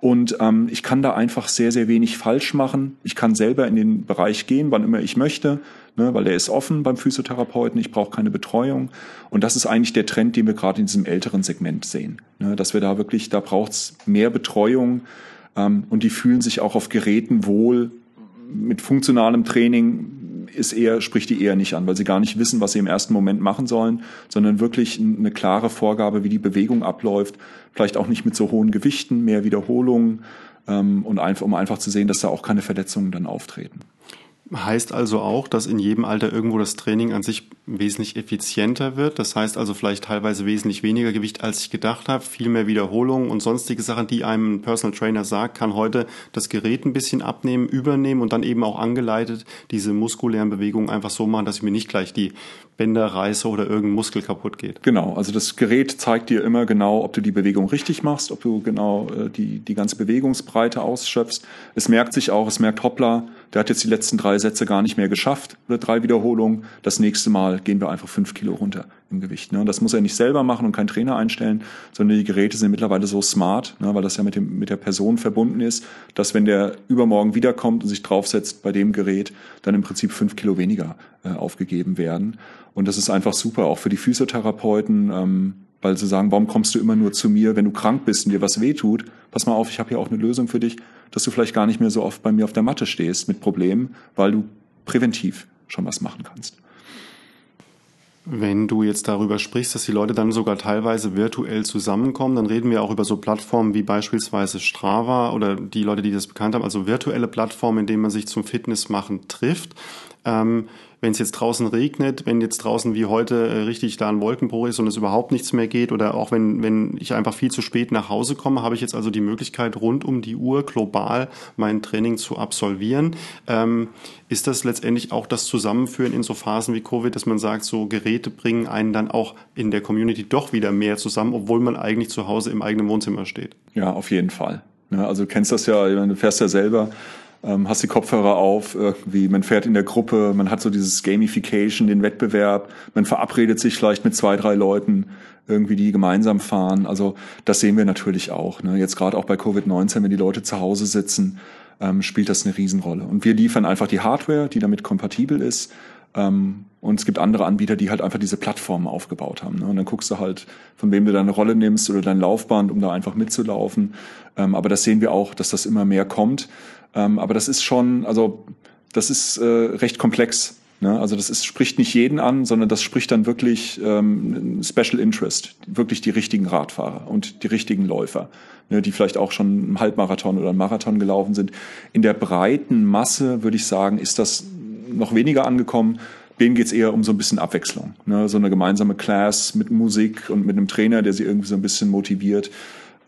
Und ähm, ich kann da einfach sehr, sehr wenig falsch machen. Ich kann selber in den Bereich gehen, wann immer ich möchte, ne, weil der ist offen beim Physiotherapeuten. Ich brauche keine Betreuung. Und das ist eigentlich der Trend, den wir gerade in diesem älteren Segment sehen. Ne, dass wir da wirklich, da braucht's mehr Betreuung. Ähm, und die fühlen sich auch auf Geräten wohl mit funktionalem Training ist eher, spricht die eher nicht an, weil sie gar nicht wissen, was sie im ersten Moment machen sollen, sondern wirklich eine klare Vorgabe, wie die Bewegung abläuft. Vielleicht auch nicht mit so hohen Gewichten, mehr Wiederholungen ähm, und einfach, um einfach zu sehen, dass da auch keine Verletzungen dann auftreten. Heißt also auch, dass in jedem Alter irgendwo das Training an sich wesentlich effizienter wird. Das heißt also vielleicht teilweise wesentlich weniger Gewicht, als ich gedacht habe, viel mehr Wiederholungen und sonstige Sachen, die einem ein Personal Trainer sagt, kann heute das Gerät ein bisschen abnehmen, übernehmen und dann eben auch angeleitet diese muskulären Bewegungen einfach so machen, dass ich mir nicht gleich die Bänder reiße oder irgendein Muskel kaputt geht. Genau, also das Gerät zeigt dir immer genau, ob du die Bewegung richtig machst, ob du genau äh, die, die ganze Bewegungsbreite ausschöpfst. Es merkt sich auch, es merkt, hoppla, der hat jetzt die letzten drei Sätze gar nicht mehr geschafft oder drei Wiederholungen. Das nächste Mal gehen wir einfach fünf Kilo runter im Gewicht. Ne? Das muss er nicht selber machen und kein Trainer einstellen, sondern die Geräte sind mittlerweile so smart, ne? weil das ja mit, dem, mit der Person verbunden ist, dass wenn der übermorgen wiederkommt und sich draufsetzt bei dem Gerät, dann im Prinzip fünf Kilo weniger äh, aufgegeben werden. Und das ist einfach super, auch für die Physiotherapeuten. Ähm, weil sie sagen, warum kommst du immer nur zu mir, wenn du krank bist und dir was wehtut? Pass mal auf, ich habe hier auch eine Lösung für dich, dass du vielleicht gar nicht mehr so oft bei mir auf der Matte stehst mit Problemen, weil du präventiv schon was machen kannst. Wenn du jetzt darüber sprichst, dass die Leute dann sogar teilweise virtuell zusammenkommen, dann reden wir auch über so Plattformen wie beispielsweise Strava oder die Leute, die das bekannt haben, also virtuelle Plattformen, in denen man sich zum Fitnessmachen trifft. Ähm, wenn es jetzt draußen regnet, wenn jetzt draußen wie heute äh, richtig da ein Wolkenbruch ist und es überhaupt nichts mehr geht oder auch wenn, wenn ich einfach viel zu spät nach Hause komme, habe ich jetzt also die Möglichkeit, rund um die Uhr global mein Training zu absolvieren. Ähm, ist das letztendlich auch das Zusammenführen in so Phasen wie Covid, dass man sagt, so Geräte bringen einen dann auch in der Community doch wieder mehr zusammen, obwohl man eigentlich zu Hause im eigenen Wohnzimmer steht? Ja, auf jeden Fall. Ja, also du kennst das ja, du fährst ja selber ähm, hast die Kopfhörer auf, irgendwie, man fährt in der Gruppe, man hat so dieses Gamification, den Wettbewerb, man verabredet sich vielleicht mit zwei, drei Leuten, irgendwie die gemeinsam fahren. Also das sehen wir natürlich auch. Ne? Jetzt gerade auch bei Covid-19, wenn die Leute zu Hause sitzen, ähm, spielt das eine Riesenrolle. Und wir liefern einfach die Hardware, die damit kompatibel ist. Ähm, und es gibt andere Anbieter, die halt einfach diese Plattformen aufgebaut haben. Ne? Und dann guckst du halt, von wem du deine Rolle nimmst oder dein Laufband, um da einfach mitzulaufen. Ähm, aber das sehen wir auch, dass das immer mehr kommt. Ähm, aber das ist schon, also das ist äh, recht komplex. Ne? Also das ist, spricht nicht jeden an, sondern das spricht dann wirklich ähm, Special Interest, wirklich die richtigen Radfahrer und die richtigen Läufer, ne? die vielleicht auch schon einen Halbmarathon oder einen Marathon gelaufen sind. In der breiten Masse würde ich sagen, ist das noch weniger angekommen. Denen geht's eher um so ein bisschen Abwechslung. Ne? So eine gemeinsame Class mit Musik und mit einem Trainer, der sie irgendwie so ein bisschen motiviert.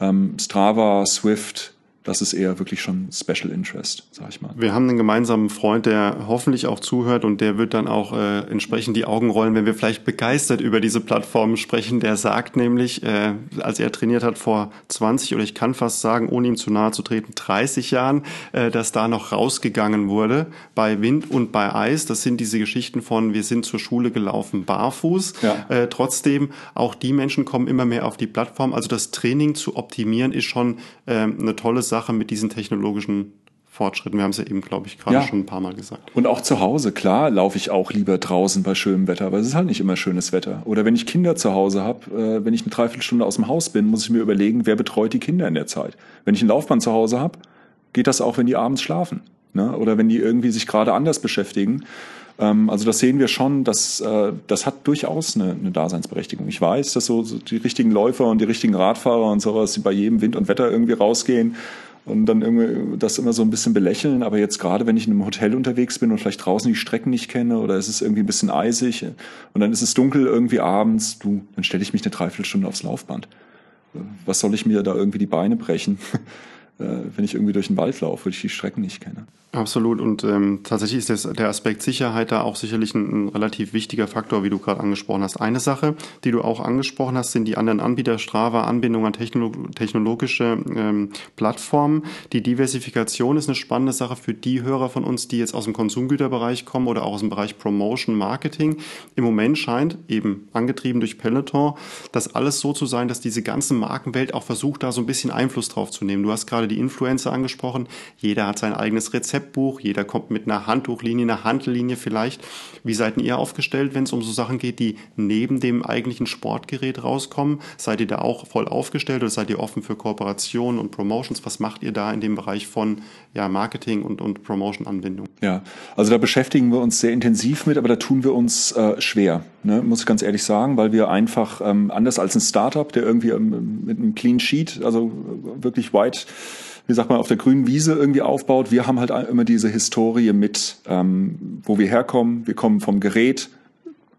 Ähm, Strava, Swift, das ist eher wirklich schon Special Interest, sag ich mal. Wir haben einen gemeinsamen Freund, der hoffentlich auch zuhört und der wird dann auch äh, entsprechend die Augen rollen, wenn wir vielleicht begeistert über diese Plattformen sprechen. Der sagt nämlich, äh, als er trainiert hat vor 20 oder ich kann fast sagen, ohne ihm zu nahe zu treten, 30 Jahren, äh, dass da noch rausgegangen wurde bei Wind und bei Eis. Das sind diese Geschichten von, wir sind zur Schule gelaufen barfuß. Ja. Äh, trotzdem, auch die Menschen kommen immer mehr auf die Plattform. Also das Training zu optimieren ist schon äh, eine tolle Sache mit diesen technologischen Fortschritten. Wir haben es ja eben, glaube ich, gerade ja. schon ein paar Mal gesagt. Und auch zu Hause, klar, laufe ich auch lieber draußen bei schönem Wetter, aber es ist halt nicht immer schönes Wetter. Oder wenn ich Kinder zu Hause habe, äh, wenn ich eine Dreiviertelstunde aus dem Haus bin, muss ich mir überlegen, wer betreut die Kinder in der Zeit. Wenn ich ein Laufband zu Hause habe, geht das auch, wenn die abends schlafen. Ne? Oder wenn die irgendwie sich gerade anders beschäftigen. Ähm, also das sehen wir schon, dass äh, das hat durchaus eine, eine Daseinsberechtigung. Ich weiß, dass so, so die richtigen Läufer und die richtigen Radfahrer und sowas, die bei jedem Wind und Wetter irgendwie rausgehen und dann irgendwie das immer so ein bisschen belächeln. Aber jetzt gerade, wenn ich in einem Hotel unterwegs bin und vielleicht draußen die Strecken nicht kenne oder es ist irgendwie ein bisschen eisig und dann ist es dunkel irgendwie abends, du, dann stelle ich mich eine Dreiviertelstunde aufs Laufband. Was soll ich mir da irgendwie die Beine brechen? Wenn ich irgendwie durch den Wald laufe, weil ich die Strecken nicht kenne. Absolut. Und ähm, tatsächlich ist das, der Aspekt Sicherheit da auch sicherlich ein, ein, relativ wichtiger Faktor, wie du gerade angesprochen hast. Eine Sache, die du auch angesprochen hast, sind die anderen Anbieter, Strava, Anbindung an technolo technologische ähm, Plattformen. Die Diversifikation ist eine spannende Sache für die Hörer von uns, die jetzt aus dem Konsumgüterbereich kommen oder auch aus dem Bereich Promotion, Marketing. Im Moment scheint, eben angetrieben durch Peloton, das alles so zu sein, dass diese ganze Markenwelt auch versucht, da so ein bisschen Einfluss drauf zu nehmen. Du hast gerade die Influencer angesprochen. Jeder hat sein eigenes Rezept Rezeptbuch, jeder kommt mit einer Handtuchlinie, einer Handellinie vielleicht. Wie seid ihr aufgestellt, wenn es um so Sachen geht, die neben dem eigentlichen Sportgerät rauskommen? Seid ihr da auch voll aufgestellt oder seid ihr offen für Kooperationen und Promotions? Was macht ihr da in dem Bereich von ja, Marketing und, und Promotion-Anbindung? Ja, also da beschäftigen wir uns sehr intensiv mit, aber da tun wir uns äh, schwer, ne? muss ich ganz ehrlich sagen, weil wir einfach ähm, anders als ein Startup, der irgendwie ähm, mit einem Clean Sheet, also wirklich white wie sagt man, auf der grünen Wiese irgendwie aufbaut. Wir haben halt immer diese Historie mit, ähm, wo wir herkommen. Wir kommen vom Gerät,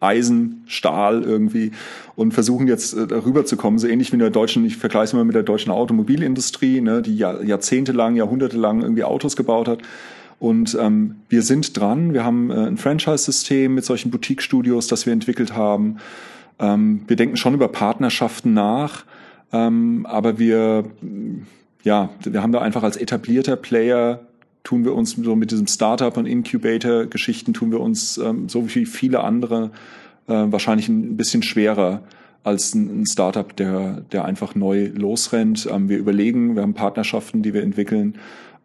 Eisen, Stahl irgendwie und versuchen jetzt äh, darüber zu kommen, so ähnlich wie in der deutschen, ich vergleiche es mal mit der deutschen Automobilindustrie, ne, die Jahr, jahrzehntelang, jahrhundertelang irgendwie Autos gebaut hat. Und ähm, wir sind dran, wir haben äh, ein Franchise-System mit solchen Boutique-Studios, das wir entwickelt haben. Ähm, wir denken schon über Partnerschaften nach, ähm, aber wir ja, wir haben da einfach als etablierter Player tun wir uns so mit diesem Startup und Incubator-Geschichten tun wir uns ähm, so wie viele andere äh, wahrscheinlich ein bisschen schwerer als ein, ein Startup, der, der einfach neu losrennt. Ähm, wir überlegen, wir haben Partnerschaften, die wir entwickeln.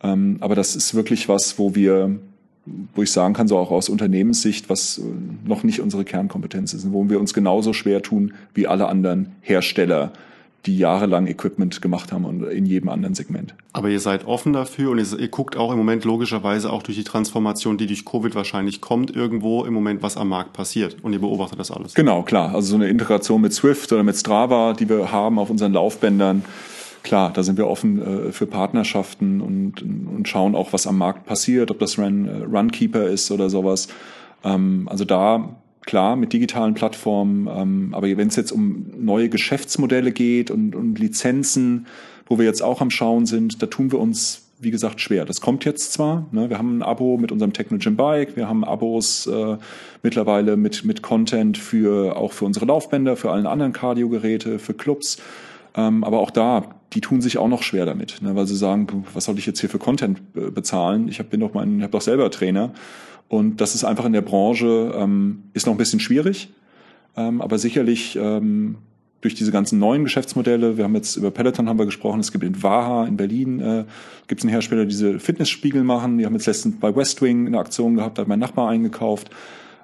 Ähm, aber das ist wirklich was, wo wir, wo ich sagen kann, so auch aus Unternehmenssicht, was äh, noch nicht unsere Kernkompetenz ist, wo wir uns genauso schwer tun wie alle anderen Hersteller die jahrelang Equipment gemacht haben und in jedem anderen Segment. Aber ihr seid offen dafür und ihr, ihr, guckt auch im Moment logischerweise auch durch die Transformation, die durch Covid wahrscheinlich kommt, irgendwo im Moment, was am Markt passiert und ihr beobachtet das alles. Genau, klar. Also so eine Integration mit Swift oder mit Strava, die wir haben auf unseren Laufbändern, klar, da sind wir offen äh, für Partnerschaften und, und schauen auch, was am Markt passiert, ob das Run, äh, Runkeeper ist oder sowas. Ähm, also da klar mit digitalen Plattformen, ähm, aber wenn es jetzt um neue Geschäftsmodelle geht und, und Lizenzen, wo wir jetzt auch am Schauen sind, da tun wir uns wie gesagt, schwer. Das kommt jetzt zwar. Ne, wir haben ein Abo mit unserem Technogym Bike, wir haben Abos äh, mittlerweile mit, mit Content für auch für unsere Laufbänder, für allen anderen Cardio-Geräte, für Clubs. Ähm, aber auch da, die tun sich auch noch schwer damit, ne, weil sie sagen, was soll ich jetzt hier für Content äh, bezahlen? Ich hab, bin doch mein, habe doch selber Trainer. Und das ist einfach in der Branche, ähm, ist noch ein bisschen schwierig, ähm, aber sicherlich ähm, durch diese ganzen neuen Geschäftsmodelle, wir haben jetzt über Peloton haben wir gesprochen, es gibt in Waha in Berlin, äh, gibt es einen Hersteller, die diese Fitnessspiegel machen, die haben jetzt letztens bei Westwing eine Aktion gehabt, da hat mein Nachbar eingekauft.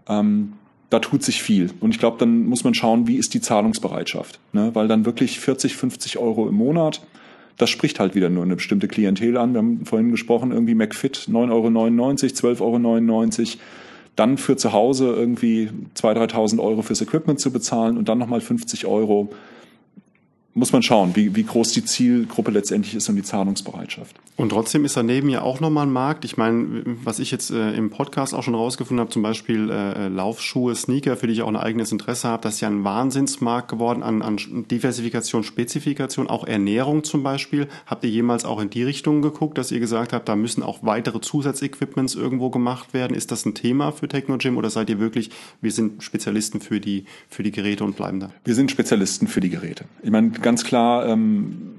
Ähm, da tut sich viel. Und ich glaube, dann muss man schauen, wie ist die Zahlungsbereitschaft. Ne? Weil dann wirklich 40, 50 Euro im Monat das spricht halt wieder nur eine bestimmte Klientel an. Wir haben vorhin gesprochen, irgendwie McFit 9,99 Euro, 12,99 Euro. Dann für zu Hause irgendwie 2.000, 3.000 Euro fürs Equipment zu bezahlen und dann nochmal 50 Euro muss man schauen, wie, wie groß die Zielgruppe letztendlich ist und die Zahlungsbereitschaft. Und trotzdem ist daneben ja auch nochmal ein Markt. Ich meine, was ich jetzt äh, im Podcast auch schon rausgefunden habe, zum Beispiel äh, Laufschuhe, Sneaker, für die ich auch ein eigenes Interesse habe, das ist ja ein Wahnsinnsmarkt geworden an, an Diversifikation, Spezifikation, auch Ernährung zum Beispiel. Habt ihr jemals auch in die Richtung geguckt, dass ihr gesagt habt, da müssen auch weitere Zusatzequipments irgendwo gemacht werden? Ist das ein Thema für Technogym oder seid ihr wirklich, wir sind Spezialisten für die, für die Geräte und bleiben da? Wir sind Spezialisten für die Geräte. Ich meine, ganz klar, ähm,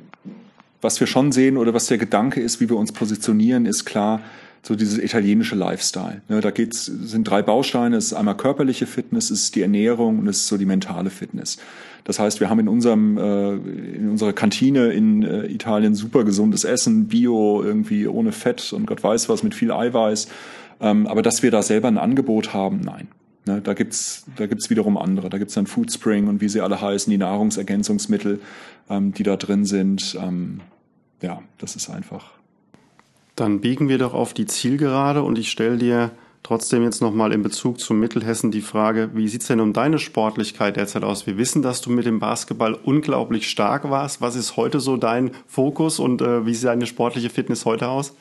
was wir schon sehen oder was der Gedanke ist, wie wir uns positionieren, ist klar, so dieses italienische Lifestyle. Ne, da geht's, sind drei Bausteine. Es ist einmal körperliche Fitness, es ist die Ernährung und es ist so die mentale Fitness. Das heißt, wir haben in unserem äh, in unserer Kantine in äh, Italien super gesundes Essen, Bio, irgendwie ohne Fett und Gott weiß was mit viel Eiweiß. Ähm, aber dass wir da selber ein Angebot haben, nein. Ne, da gibt's da gibt's wiederum andere. Da gibt's dann Foodspring und wie sie alle heißen, die Nahrungsergänzungsmittel, ähm, die da drin sind. Ähm, ja, das ist einfach. Dann biegen wir doch auf die Zielgerade und ich stelle dir trotzdem jetzt nochmal in Bezug zum Mittelhessen die Frage, wie sieht's denn um deine Sportlichkeit derzeit aus? Wir wissen, dass du mit dem Basketball unglaublich stark warst. Was ist heute so dein Fokus und äh, wie sieht deine sportliche Fitness heute aus?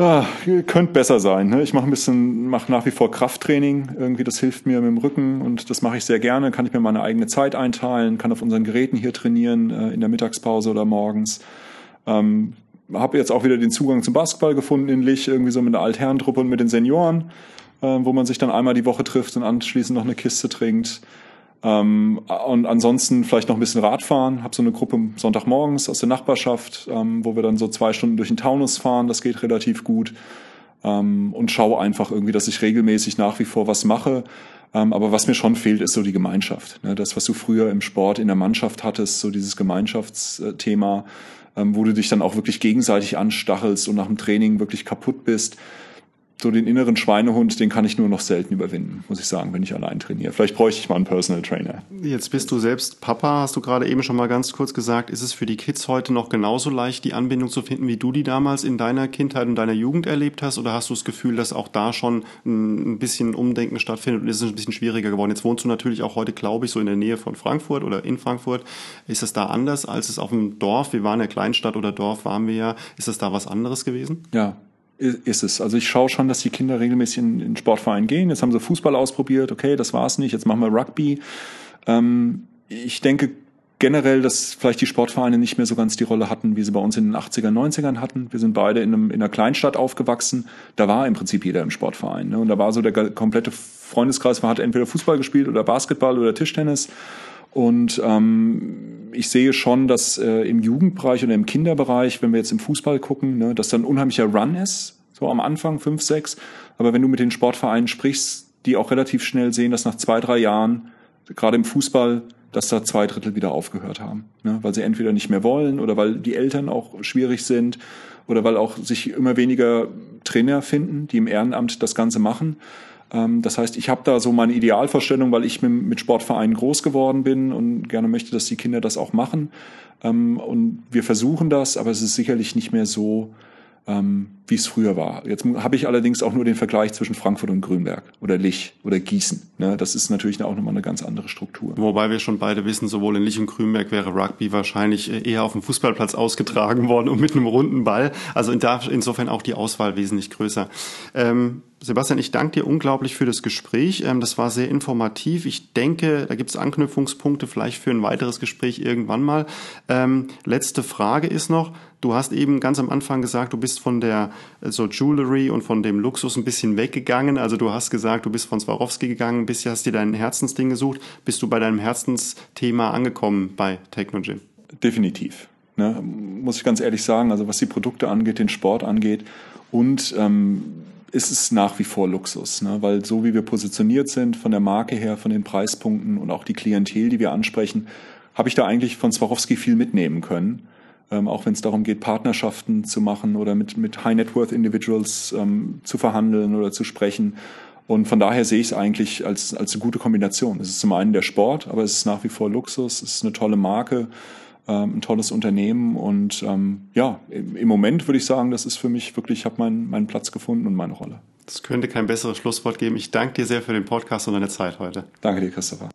Ah, könnte besser sein. Ne? Ich mache ein bisschen, mache nach wie vor Krafttraining. Irgendwie, das hilft mir mit dem Rücken und das mache ich sehr gerne. Kann ich mir meine eigene Zeit einteilen, kann auf unseren Geräten hier trainieren, äh, in der Mittagspause oder morgens. Ähm, habe jetzt auch wieder den Zugang zum Basketball gefunden in Lich, irgendwie so mit der Altherrentruppe und mit den Senioren, äh, wo man sich dann einmal die Woche trifft und anschließend noch eine Kiste trinkt. Ähm, und ansonsten vielleicht noch ein bisschen Radfahren. Hab so eine Gruppe Sonntagmorgens aus der Nachbarschaft, ähm, wo wir dann so zwei Stunden durch den Taunus fahren. Das geht relativ gut. Ähm, und schaue einfach irgendwie, dass ich regelmäßig nach wie vor was mache. Ähm, aber was mir schon fehlt, ist so die Gemeinschaft. Ne? Das, was du früher im Sport in der Mannschaft hattest, so dieses Gemeinschaftsthema, ähm, wo du dich dann auch wirklich gegenseitig anstachelst und nach dem Training wirklich kaputt bist so den inneren Schweinehund, den kann ich nur noch selten überwinden, muss ich sagen, wenn ich allein trainiere. Vielleicht bräuchte ich mal einen Personal Trainer. Jetzt bist du selbst Papa, hast du gerade eben schon mal ganz kurz gesagt. Ist es für die Kids heute noch genauso leicht, die Anbindung zu finden, wie du die damals in deiner Kindheit und deiner Jugend erlebt hast? Oder hast du das Gefühl, dass auch da schon ein bisschen Umdenken stattfindet und ist es ein bisschen schwieriger geworden? Jetzt wohnst du natürlich auch heute, glaube ich, so in der Nähe von Frankfurt oder in Frankfurt. Ist es da anders, als es auf dem Dorf, wir waren ja Kleinstadt oder Dorf, waren wir ja, ist es da was anderes gewesen? Ja, ist es. Also ich schaue schon, dass die Kinder regelmäßig in, in Sportverein gehen. Jetzt haben sie Fußball ausprobiert, okay, das war's nicht, jetzt machen wir Rugby. Ähm, ich denke generell, dass vielleicht die Sportvereine nicht mehr so ganz die Rolle hatten, wie sie bei uns in den 80er, 90ern hatten. Wir sind beide in, einem, in einer Kleinstadt aufgewachsen. Da war im Prinzip jeder im Sportverein. Ne? Und da war so der komplette Freundeskreis, man hat entweder Fußball gespielt oder Basketball oder Tischtennis. Und ähm, ich sehe schon, dass äh, im Jugendbereich oder im Kinderbereich, wenn wir jetzt im Fußball gucken, ne, dass da ein unheimlicher Run ist, so am Anfang, fünf, sechs. Aber wenn du mit den Sportvereinen sprichst, die auch relativ schnell sehen, dass nach zwei, drei Jahren, gerade im Fußball, dass da zwei Drittel wieder aufgehört haben. Ne? Weil sie entweder nicht mehr wollen oder weil die Eltern auch schwierig sind oder weil auch sich immer weniger Trainer finden, die im Ehrenamt das Ganze machen. Ähm, das heißt, ich habe da so meine Idealvorstellung, weil ich mit Sportvereinen groß geworden bin und gerne möchte, dass die Kinder das auch machen. Ähm, und wir versuchen das, aber es ist sicherlich nicht mehr so, ähm, wie es früher war. Jetzt habe ich allerdings auch nur den Vergleich zwischen Frankfurt und Grünberg oder Lich oder Gießen. Ne? Das ist natürlich auch nochmal eine ganz andere Struktur. Wobei wir schon beide wissen, sowohl in Lich und Grünberg wäre Rugby wahrscheinlich äh, eher auf dem Fußballplatz ausgetragen worden und mit einem runden Ball. Also insofern auch die Auswahl wesentlich größer. Ähm, Sebastian, ich danke dir unglaublich für das Gespräch. Ähm, das war sehr informativ. Ich denke, da gibt es Anknüpfungspunkte vielleicht für ein weiteres Gespräch irgendwann mal. Ähm, letzte Frage ist noch, du hast eben ganz am Anfang gesagt, du bist von der so Jewelry und von dem Luxus ein bisschen weggegangen. Also du hast gesagt, du bist von Swarovski gegangen, bist hast dir dein Herzensding gesucht. Bist du bei deinem Herzensthema angekommen bei Technogym? Definitiv. Ne? Muss ich ganz ehrlich sagen, also was die Produkte angeht, den Sport angeht und ähm, ist es nach wie vor Luxus, ne? weil so wie wir positioniert sind, von der Marke her, von den Preispunkten und auch die Klientel, die wir ansprechen, habe ich da eigentlich von Swarovski viel mitnehmen können. Ähm, auch wenn es darum geht, Partnerschaften zu machen oder mit, mit High-Net-Worth-Individuals ähm, zu verhandeln oder zu sprechen. Und von daher sehe ich es eigentlich als, als eine gute Kombination. Es ist zum einen der Sport, aber es ist nach wie vor Luxus, es ist eine tolle Marke ähm, ein tolles Unternehmen und ähm, ja, im, im Moment würde ich sagen, das ist für mich wirklich, ich habe meinen, meinen Platz gefunden und meine Rolle. Es könnte kein besseres Schlusswort geben. Ich danke dir sehr für den Podcast und deine Zeit heute. Danke dir, Christopher.